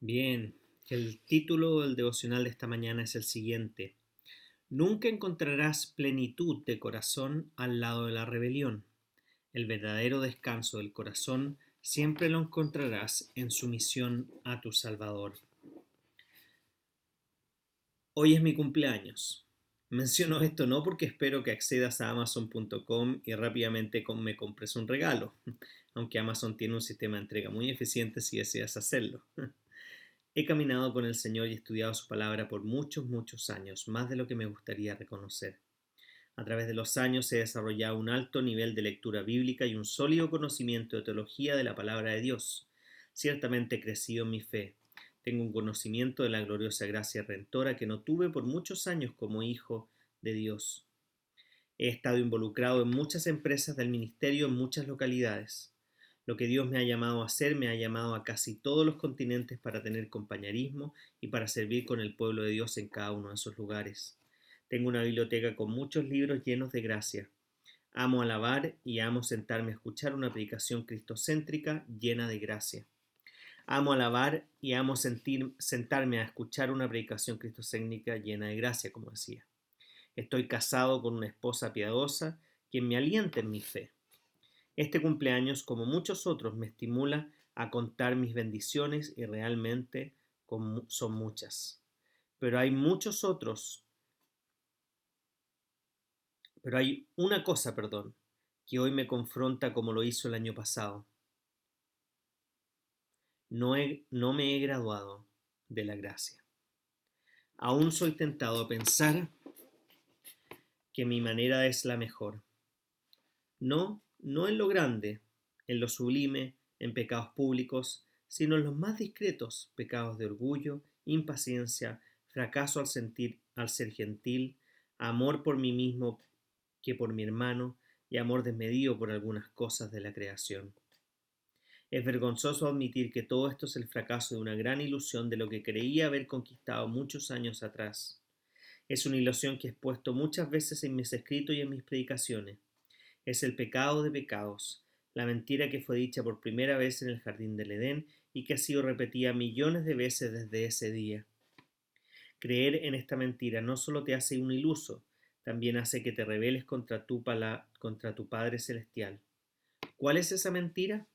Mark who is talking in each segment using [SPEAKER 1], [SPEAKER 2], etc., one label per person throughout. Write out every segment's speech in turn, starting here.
[SPEAKER 1] Bien, el título del devocional de esta mañana es el siguiente. Nunca encontrarás plenitud de corazón al lado de la rebelión. El verdadero descanso del corazón siempre lo encontrarás en sumisión a tu Salvador. Hoy es mi cumpleaños. Menciono esto no porque espero que accedas a amazon.com y rápidamente me compres un regalo, aunque Amazon tiene un sistema de entrega muy eficiente si deseas hacerlo. He caminado con el Señor y estudiado su palabra por muchos, muchos años, más de lo que me gustaría reconocer. A través de los años he desarrollado un alto nivel de lectura bíblica y un sólido conocimiento de teología de la palabra de Dios. Ciertamente he crecido en mi fe. Tengo un conocimiento de la gloriosa gracia redentora que no tuve por muchos años como hijo de Dios. He estado involucrado en muchas empresas del ministerio en muchas localidades. Lo que Dios me ha llamado a hacer me ha llamado a casi todos los continentes para tener compañerismo y para servir con el pueblo de Dios en cada uno de esos lugares. Tengo una biblioteca con muchos libros llenos de gracia. Amo alabar y amo sentarme a escuchar una predicación cristocéntrica llena de gracia. Amo alabar y amo sentir, sentarme a escuchar una predicación cristocéntrica llena de gracia, como decía. Estoy casado con una esposa piadosa quien me alienta en mi fe. Este cumpleaños, como muchos otros, me estimula a contar mis bendiciones y realmente son muchas. Pero hay muchos otros. Pero hay una cosa, perdón, que hoy me confronta como lo hizo el año pasado. No, no me he graduado de la gracia. Aún soy tentado a pensar que mi manera es la mejor. No no en lo grande, en lo sublime, en pecados públicos, sino en los más discretos pecados de orgullo, impaciencia, fracaso al sentir, al ser gentil, amor por mí mismo que por mi hermano, y amor desmedido por algunas cosas de la creación. Es vergonzoso admitir que todo esto es el fracaso de una gran ilusión de lo que creía haber conquistado muchos años atrás. Es una ilusión que he expuesto muchas veces en mis escritos y en mis predicaciones es el pecado de pecados, la mentira que fue dicha por primera vez en el jardín del Edén y que ha sido repetida millones de veces desde ese día. Creer en esta mentira no solo te hace un iluso, también hace que te rebeles contra tu, contra tu Padre Celestial. ¿Cuál es esa mentira?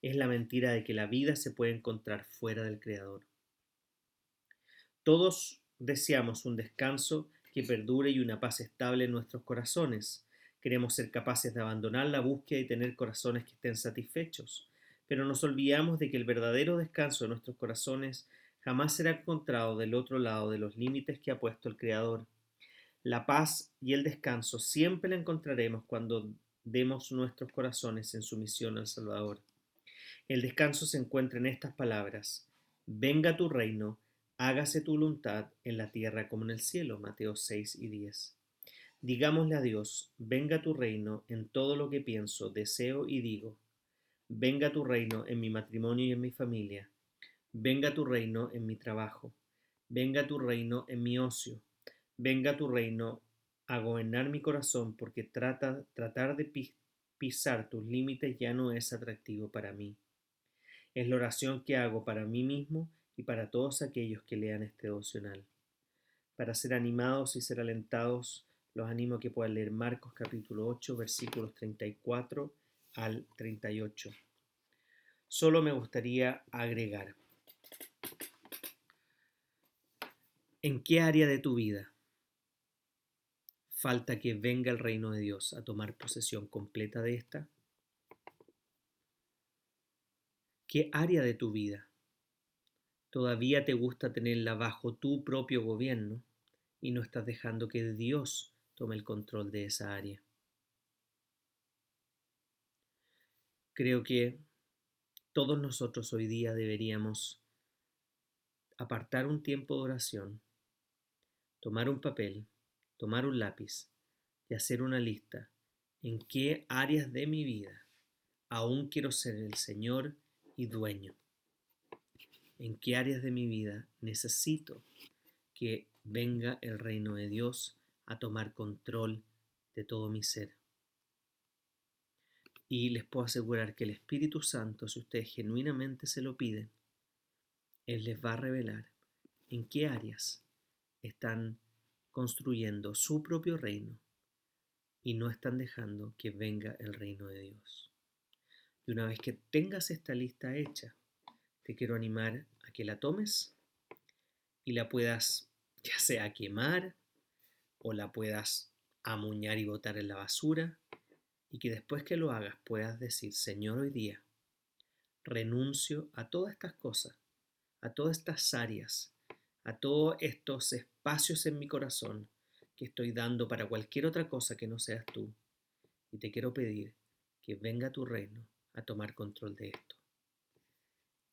[SPEAKER 1] Es la mentira de que la vida se puede encontrar fuera del Creador. Todos deseamos un descanso que perdure y una paz estable en nuestros corazones, Queremos ser capaces de abandonar la búsqueda y tener corazones que estén satisfechos, pero nos olvidamos de que el verdadero descanso de nuestros corazones jamás será encontrado del otro lado de los límites que ha puesto el Creador. La paz y el descanso siempre la encontraremos cuando demos nuestros corazones en sumisión al Salvador. El descanso se encuentra en estas palabras. Venga tu reino, hágase tu voluntad en la tierra como en el cielo. Mateo 6 y 10. Digámosle a Dios, venga tu reino en todo lo que pienso, deseo y digo. Venga tu reino en mi matrimonio y en mi familia. Venga tu reino en mi trabajo. Venga tu reino en mi ocio. Venga tu reino a gobernar mi corazón porque trata, tratar de pisar tus límites ya no es atractivo para mí. Es la oración que hago para mí mismo y para todos aquellos que lean este devocional. Para ser animados y ser alentados, los animo a que puedan leer Marcos capítulo 8, versículos 34 al 38. Solo me gustaría agregar, ¿en qué área de tu vida falta que venga el reino de Dios a tomar posesión completa de esta? ¿Qué área de tu vida todavía te gusta tenerla bajo tu propio gobierno y no estás dejando que Dios tome el control de esa área. Creo que todos nosotros hoy día deberíamos apartar un tiempo de oración, tomar un papel, tomar un lápiz y hacer una lista en qué áreas de mi vida aún quiero ser el Señor y dueño. En qué áreas de mi vida necesito que venga el reino de Dios a tomar control de todo mi ser. Y les puedo asegurar que el Espíritu Santo, si ustedes genuinamente se lo piden, Él les va a revelar en qué áreas están construyendo su propio reino y no están dejando que venga el reino de Dios. Y una vez que tengas esta lista hecha, te quiero animar a que la tomes y la puedas ya sea quemar o la puedas amuñar y botar en la basura y que después que lo hagas puedas decir, Señor, hoy día renuncio a todas estas cosas, a todas estas áreas, a todos estos espacios en mi corazón que estoy dando para cualquier otra cosa que no seas tú. Y te quiero pedir que venga tu reino a tomar control de esto.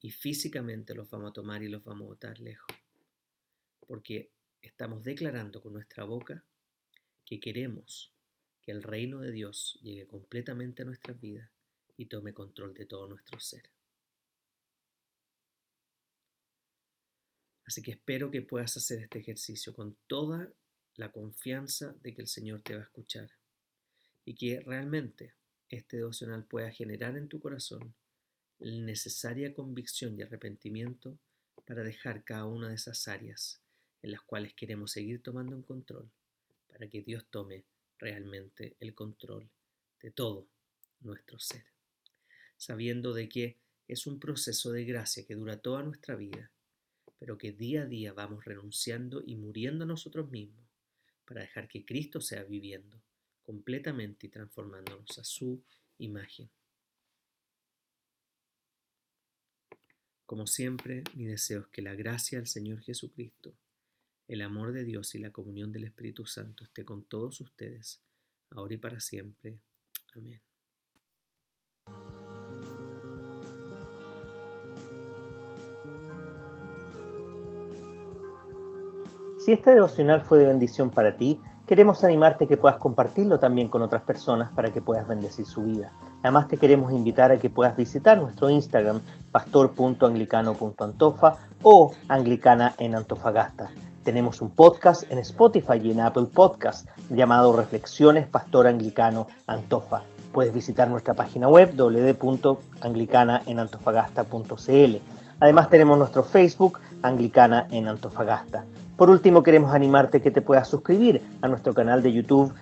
[SPEAKER 1] Y físicamente los vamos a tomar y los vamos a botar lejos. Porque estamos declarando con nuestra boca que queremos que el reino de Dios llegue completamente a nuestras vidas y tome control de todo nuestro ser. Así que espero que puedas hacer este ejercicio con toda la confianza de que el Señor te va a escuchar y que realmente este devocional pueda generar en tu corazón la necesaria convicción y arrepentimiento para dejar cada una de esas áreas en las cuales queremos seguir tomando un control para que Dios tome realmente el control de todo nuestro ser, sabiendo de que es un proceso de gracia que dura toda nuestra vida, pero que día a día vamos renunciando y muriendo nosotros mismos para dejar que Cristo sea viviendo completamente y transformándonos a su imagen. Como siempre, mi deseo es que la gracia del Señor Jesucristo, el amor de Dios y la comunión del Espíritu Santo esté con todos ustedes, ahora y para siempre. Amén.
[SPEAKER 2] Si este devocional fue de bendición para ti, queremos animarte a que puedas compartirlo también con otras personas para que puedas bendecir su vida. Además te queremos invitar a que puedas visitar nuestro Instagram pastor.anglicano.antofa o anglicana en Antofagasta. Tenemos un podcast en Spotify y en Apple Podcast llamado Reflexiones Pastor Anglicano Antofa. Puedes visitar nuestra página web www.anglicanaenantofagasta.cl. Además tenemos nuestro Facebook Anglicana en Antofagasta. Por último, queremos animarte que te puedas suscribir a nuestro canal de YouTube